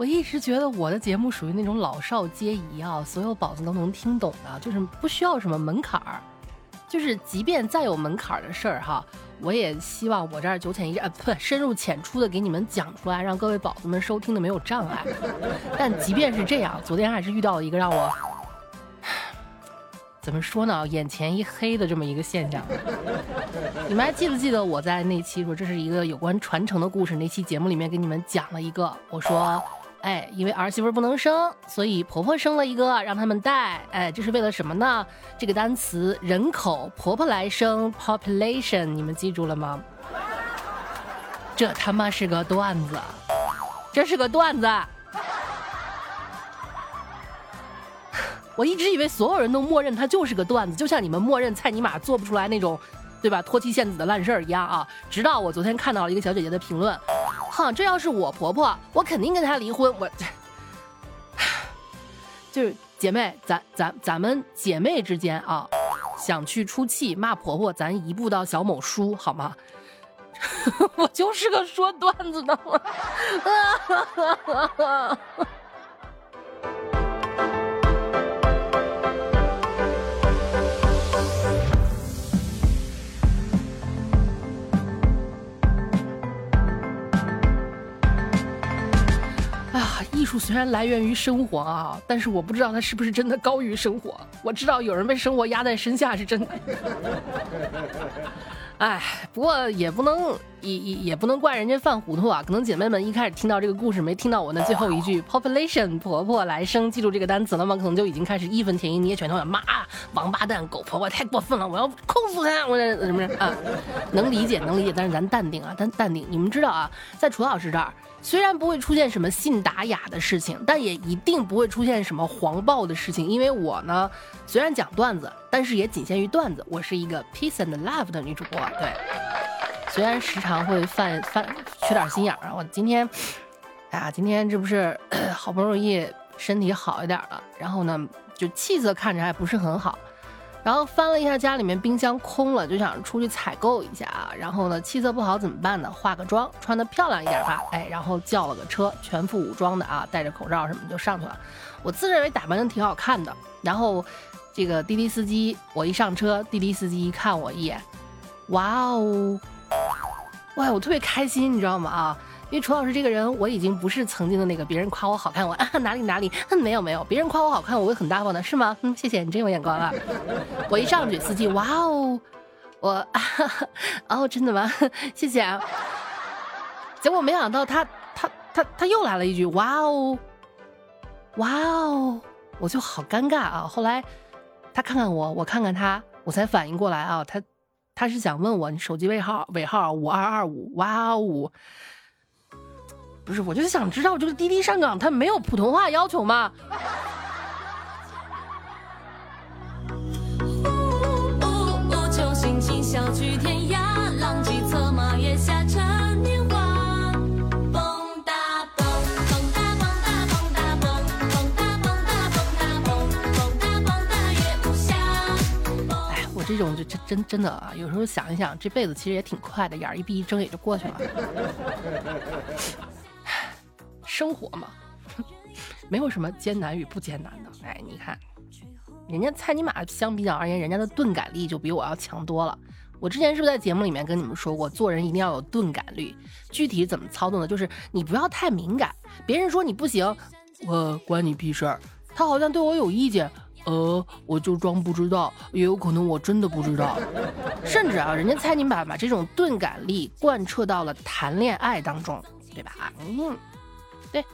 我一直觉得我的节目属于那种老少皆宜啊，所有宝子都能听懂的，就是不需要什么门槛儿，就是即便再有门槛儿的事儿哈，我也希望我这儿九浅一呃不深入浅出的给你们讲出来，让各位宝子们收听的没有障碍。但即便是这样，昨天还是遇到了一个让我。怎么说呢？眼前一黑的这么一个现象，你们还记不记得我在那期说这是一个有关传承的故事？那期节目里面给你们讲了一个，我说，哎，因为儿媳妇不能生，所以婆婆生了一个让他们带，哎，这是为了什么呢？这个单词人口，婆婆来生，population，你们记住了吗？这他妈是个段子，这是个段子。我一直以为所有人都默认它就是个段子，就像你们默认蔡尼玛做不出来那种，对吧？脱妻献子的烂事儿一样啊！直到我昨天看到了一个小姐姐的评论，哼，这要是我婆婆，我肯定跟她离婚。我，就是姐妹，咱咱咱们姐妹之间啊，想去出气骂婆婆，咱移步到小某书好吗？我就是个说段子的。术虽然来源于生活啊，但是我不知道它是不是真的高于生活。我知道有人被生活压在身下是真的。哎，不过也不能也也也不能怪人家犯糊涂啊。可能姐妹们一开始听到这个故事，没听到我那最后一句 “population” 婆婆来生，记住这个单词了吗？可能就已经开始义愤填膺，捏拳头了。妈，王八蛋，狗婆婆太过分了，我要控诉他！我什么啊？能理解，能理解，但是咱淡定啊，淡淡定。你们知道啊，在楚老师这儿。虽然不会出现什么信达雅的事情，但也一定不会出现什么黄暴的事情。因为我呢，虽然讲段子，但是也仅限于段子。我是一个 peace and love 的女主播，对。虽然时常会犯犯缺点心眼儿，我今天，哎呀，今天这不是 好不容易身体好一点了，然后呢，就气色看着还不是很好。然后翻了一下家里面冰箱空了，就想出去采购一下啊。然后呢，气色不好怎么办呢？化个妆，穿的漂亮一点吧。哎，然后叫了个车，全副武装的啊，戴着口罩什么就上去了。我自认为打扮的挺好看的。然后这个滴滴司机，我一上车，滴滴司机一看我一眼，哇哦，哇，我特别开心，你知道吗？啊。因为楚老师这个人，我已经不是曾经的那个别人夸我好看，我哪里哪里，没有没有，别人夸我好看，我会很大方的，是吗？嗯，谢谢你真有眼光啊！我一上去，司机，哇哦，我，哦，真的吗？谢谢啊！结果没想到他他他他又来了一句，哇哦，哇哦，我就好尴尬啊！后来他看看我，我看看他，我才反应过来啊，他他是想问我你手机尾号尾号五二二五，哇哦。不是，我就是想知道，这个滴滴上岗，它没有普通话要求吗？哎，我这种就真真真的啊，有时候想一想，这辈子其实也挺快的，眼儿一闭一睁也就过去了。生活嘛，没有什么艰难与不艰难的。哎，你看，人家蔡尼玛相比较而言，人家的钝感力就比我要强多了。我之前是不是在节目里面跟你们说过，做人一定要有钝感力？具体怎么操作呢？就是你不要太敏感，别人说你不行，我关你屁事儿。他好像对我有意见，呃，我就装不知道，也有可能我真的不知道。甚至啊，人家蔡尼玛把这种钝感力贯彻到了谈恋爱当中，对吧？嗯。对，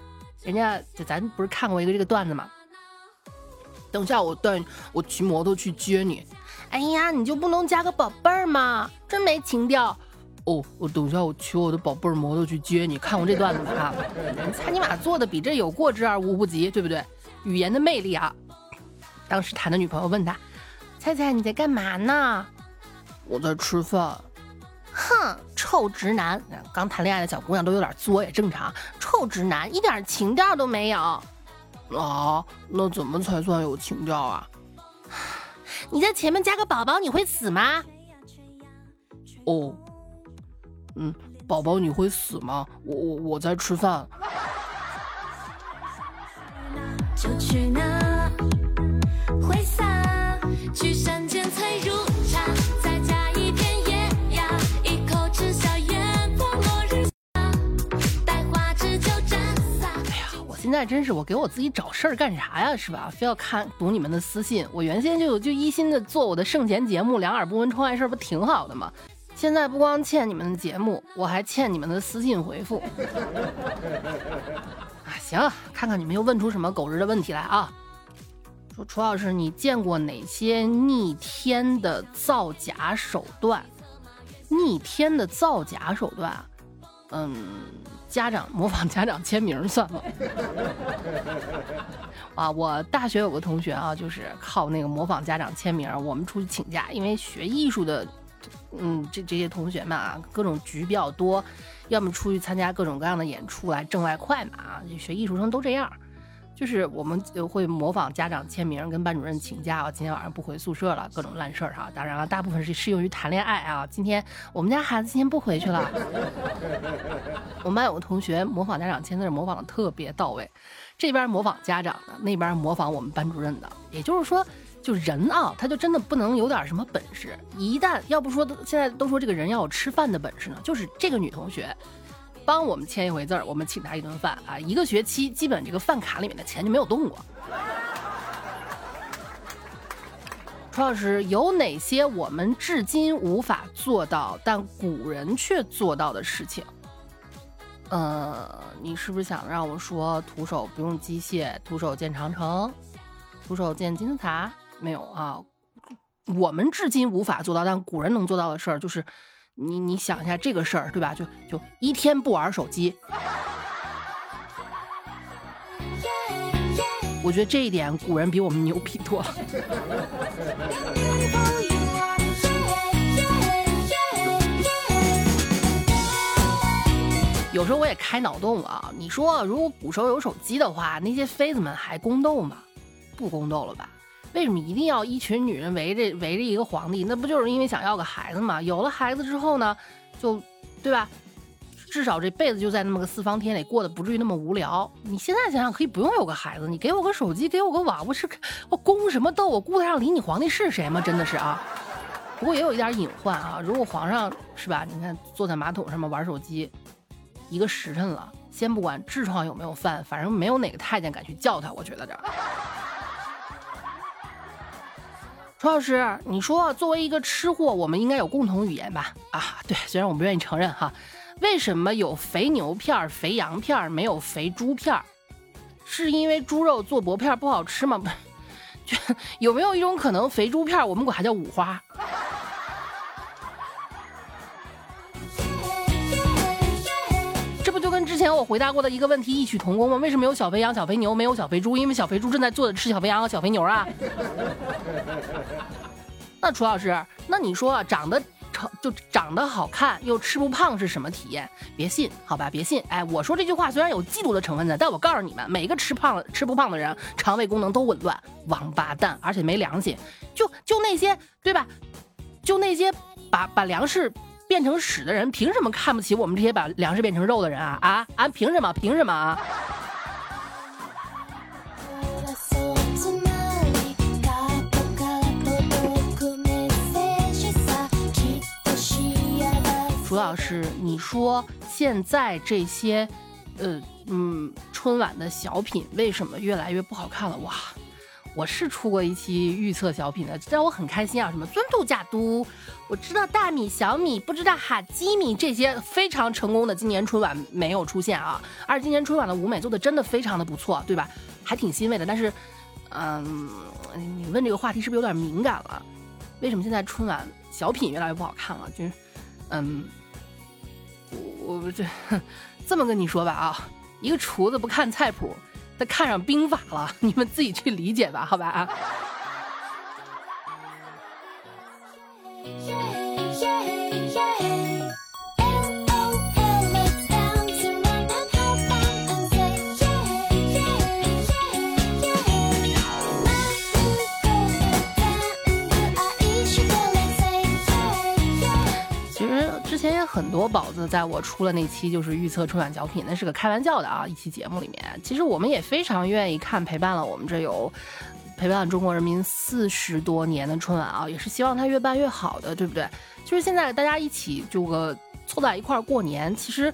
人家就咱不是看过一个这个段子吗？等下我带我骑摩托去接你。哎呀，你就不能加个宝贝儿吗？真没情调。哦，我等下我骑我的宝贝儿摩托去接你。看过这段子吗？猜你妈做的比这有过之而无不及，对不对？语言的魅力啊！当时谈的女朋友问他：“猜猜你在干嘛呢？”我在吃饭。哼，臭直男！刚谈恋爱的小姑娘都有点作也正常。臭直男，一点情调都没有。啊，那怎么才算有情调啊？你在前面加个宝宝，你会死吗？哦，嗯，宝宝你会死吗？我我我在吃饭。就去那在真是我给我自己找事儿干啥呀？是吧？非要看读你们的私信。我原先就就一心的做我的圣贤节目，两耳不闻窗外事，不挺好的吗？现在不光欠你们的节目，我还欠你们的私信回复。啊，行，看看你们又问出什么狗日的问题来啊！说楚老师，你见过哪些逆天的造假手段？逆天的造假手段，嗯，家长模仿家长签名算吗？啊，我大学有个同学啊，就是靠那个模仿家长签名，我们出去请假，因为学艺术的，嗯，这这些同学们啊，各种局比较多。要么出去参加各种各样的演出来挣外快嘛啊！学艺术生都这样，就是我们会模仿家长签名，跟班主任请假，今天晚上不回宿舍了，各种烂事儿哈。当然了，大部分是适用于谈恋爱啊。今天我们家孩子今天不回去了。我们班有个同学模仿家长签字，模仿的特别到位，这边模仿家长的，那边模仿我们班主任的。也就是说。就人啊，他就真的不能有点什么本事。一旦要不说，现在都说这个人要有吃饭的本事呢。就是这个女同学，帮我们签一回字儿，我们请他一顿饭啊，一个学期基本这个饭卡里面的钱就没有动过。楚老师，有哪些我们至今无法做到，但古人却做到的事情？呃，你是不是想让我说徒手不用机械，徒手建长城，徒手建金字塔？没有啊，我们至今无法做到，但古人能做到的事儿就是，你你想一下这个事儿，对吧？就就一天不玩手机。我觉得这一点古人比我们牛逼多了。有时候我也开脑洞啊，你说如果古时候有手机的话，那些妃子们还宫斗吗？不宫斗了吧？为什么一定要一群女人围着围着一个皇帝？那不就是因为想要个孩子吗？有了孩子之后呢，就，对吧？至少这辈子就在那么个四方天里过得不至于那么无聊。你现在想想，可以不用有个孩子，你给我个手机，给我个网，我是我宫什么斗？我顾得上理你皇帝是谁吗？真的是啊。不过也有一点隐患啊，如果皇上是吧？你看坐在马桶上面玩手机，一个时辰了，先不管痔疮有没有犯，反正没有哪个太监敢去叫他。我觉得这。楚老师，你说作为一个吃货，我们应该有共同语言吧？啊，对，虽然我不愿意承认哈。为什么有肥牛片、肥羊片，没有肥猪片？是因为猪肉做薄片不好吃吗？不，有没有一种可能，肥猪片我们管它叫五花？前我回答过的一个问题异曲同工吗？为什么有小肥羊、小肥牛，没有小肥猪？因为小肥猪正在做的吃小肥羊和小肥牛啊。那楚老师，那你说长得长就长得好看又吃不胖是什么体验？别信，好吧，别信。哎，我说这句话虽然有嫉妒的成分在，但我告诉你们，每个吃胖吃不胖的人，肠胃功能都紊乱，王八蛋，而且没良心。就就那些对吧？就那些把把粮食。变成屎的人，凭什么看不起我们这些把粮食变成肉的人啊啊啊！凭什么？凭什么啊？楚老师，你说现在这些，呃嗯，春晚的小品为什么越来越不好看了？哇！我是出过一期预测小品的，让我很开心啊！什么尊度假都，我知道大米、小米，不知道哈基米这些非常成功的，今年春晚没有出现啊。而今年春晚的舞美做的真的非常的不错，对吧？还挺欣慰的。但是，嗯，你问这个话题是不是有点敏感了？为什么现在春晚小品越来越不好看了？就是，嗯，我我这这么跟你说吧啊，一个厨子不看菜谱。他看上兵法了，你们自己去理解吧，好吧啊。宝子在我出了那期就是预测春晚奖品，那是个开玩笑的啊，一期节目里面，其实我们也非常愿意看，陪伴了我们这有陪伴中国人民四十多年的春晚啊，也是希望它越办越好的，对不对？就是现在大家一起就个凑在一块儿过年，其实。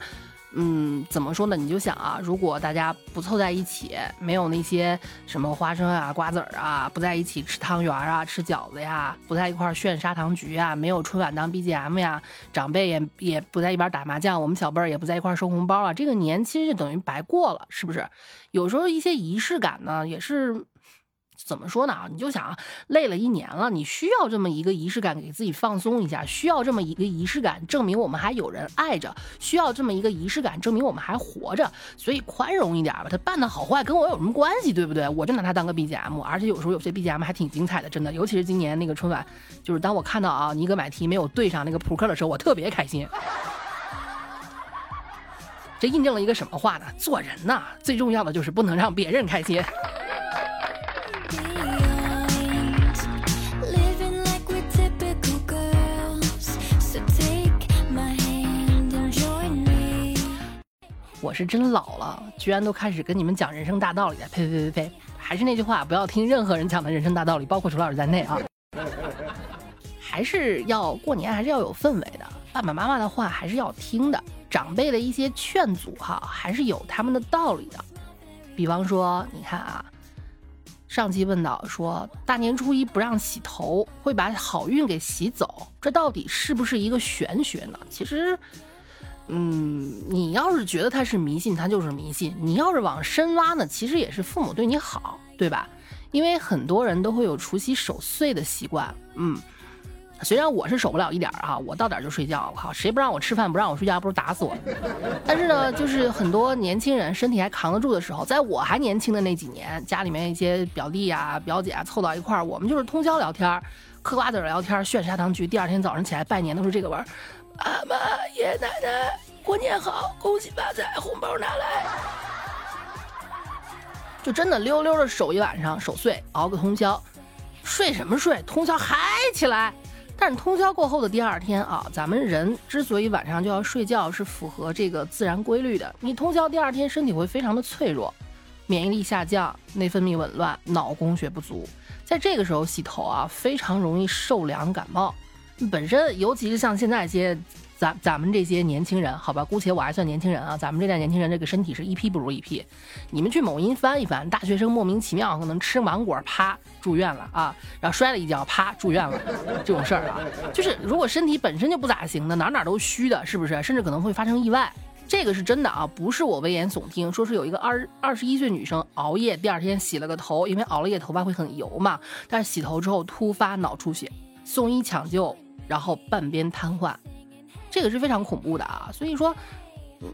嗯，怎么说呢？你就想啊，如果大家不凑在一起，没有那些什么花生啊、瓜子儿啊，不在一起吃汤圆啊、吃饺子呀，不在一块儿炫砂糖橘啊，没有春晚当 BGM 呀，长辈也也不在一边打麻将，我们小辈儿也不在一块儿收红包啊，这个年其实就等于白过了，是不是？有时候一些仪式感呢，也是。怎么说呢？你就想累了一年了，你需要这么一个仪式感给自己放松一下，需要这么一个仪式感证明我们还有人爱着，需要这么一个仪式感证明我们还活着。所以宽容一点吧，他办的好坏跟我有什么关系，对不对？我就拿它当个 BGM，而且有时候有些 BGM 还挺精彩的，真的。尤其是今年那个春晚，就是当我看到啊尼格买提没有对上那个扑克的时候，我特别开心。这印证了一个什么话呢？做人呐，最重要的就是不能让别人开心。我是真老了，居然都开始跟你们讲人生大道理了。呸呸呸呸呸！还是那句话，不要听任何人讲的人生大道理，包括楚老师在内啊。还是要过年，还是要有氛围的。爸爸妈妈的话还是要听的，长辈的一些劝阻哈，还是有他们的道理的。比方说，你看啊，上期问到说大年初一不让洗头，会把好运给洗走，这到底是不是一个玄学呢？其实。嗯，你要是觉得他是迷信，他就是迷信。你要是往深挖呢，其实也是父母对你好，对吧？因为很多人都会有除夕守岁的习惯。嗯，虽然我是守不了一点儿啊，我到点就睡觉。我靠，谁不让我吃饭，不让我睡觉，不如打死我。但是呢，就是很多年轻人身体还扛得住的时候，在我还年轻的那几年，家里面一些表弟啊、表姐啊凑到一块儿，我们就是通宵聊天，嗑瓜子聊天，炫砂糖橘。第二天早上起来拜年都是这个味儿。阿妈、爷爷奶奶，过年好，恭喜发财，红包拿来。就真的溜溜的守一晚上，守岁，熬个通宵，睡什么睡？通宵嗨起来。但是通宵过后的第二天啊，咱们人之所以晚上就要睡觉，是符合这个自然规律的。你通宵第二天，身体会非常的脆弱，免疫力下降，内分泌紊乱，脑供血不足，在这个时候洗头啊，非常容易受凉感冒。本身，尤其是像现在一些咱咱们这些年轻人，好吧，姑且我还算年轻人啊。咱们这代年轻人，这个身体是一批不如一批。你们去某音翻一翻，大学生莫名其妙可能吃芒果，啪住院了啊，然后摔了一跤，啪住院了，这种事儿啊，就是如果身体本身就不咋行的，哪哪都虚的，是不是？甚至可能会发生意外，这个是真的啊，不是我危言耸听。说是有一个二二十一岁女生熬夜，第二天洗了个头，因为熬了夜头发会很油嘛，但是洗头之后突发脑出血，送医抢救。然后半边瘫痪，这个是非常恐怖的啊！所以说，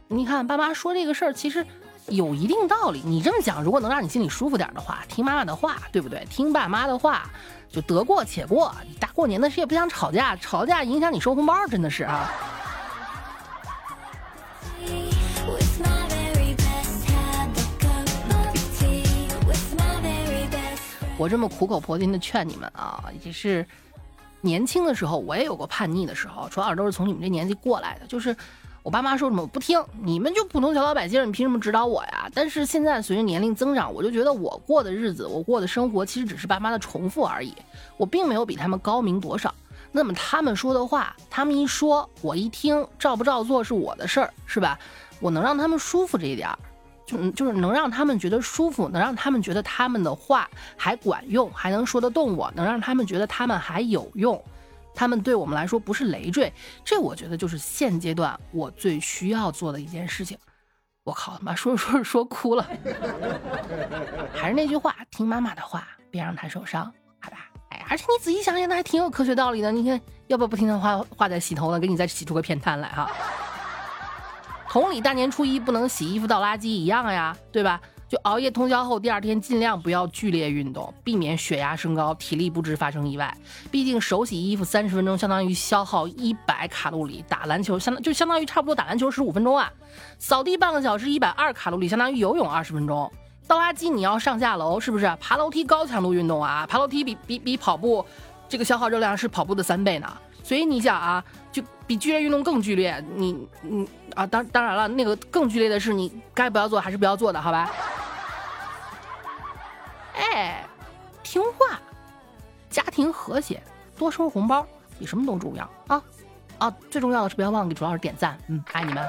你看爸妈说这个事儿其实有一定道理。你这么讲，如果能让你心里舒服点的话，听妈妈的话，对不对？听爸妈的话，就得过且过。你大过年的，谁也不想吵架，吵架影响你收红包，真的是啊！我这么苦口婆心的劝你们啊，也是。年轻的时候，我也有过叛逆的时候，主要都是从你们这年纪过来的。就是我爸妈说什么我不听，你们就普通小老百姓，你凭什么指导我呀？但是现在随着年龄增长，我就觉得我过的日子，我过的生活，其实只是爸妈的重复而已。我并没有比他们高明多少。那么他们说的话，他们一说，我一听，照不照做是我的事儿，是吧？我能让他们舒服这一点儿。就就是能让他们觉得舒服，能让他们觉得他们的话还管用，还能说得动我，能让他们觉得他们还有用，他们对我们来说不是累赘，这我觉得就是现阶段我最需要做的一件事情。我靠妈，说着说着说哭了。还是那句话，听妈妈的话，别让她受伤，好吧？哎，而且你仔细想想，那还挺有科学道理的。你看，要不要不听他话，话再洗头呢，给你再洗出个偏瘫来哈。同理，大年初一不能洗衣服倒垃圾一样呀，对吧？就熬夜通宵后，第二天尽量不要剧烈运动，避免血压升高、体力不支发生意外。毕竟手洗衣服三十分钟相当于消耗一百卡路里，打篮球相当就相当于差不多打篮球十五分钟啊。扫地半个小时一百二卡路里，相当于游泳二十分钟。倒垃圾你要上下楼，是不是？爬楼梯高强度运动啊，爬楼梯比比比跑步这个消耗热量是跑步的三倍呢。所以你想啊，就比剧烈运动更剧烈。你你啊，当当然了，那个更剧烈的是你该不要做还是不要做的，好吧？哎，听话，家庭和谐，多收红包，比什么都重要啊！啊，最重要的是不要忘了给主老师点赞，嗯，爱你们。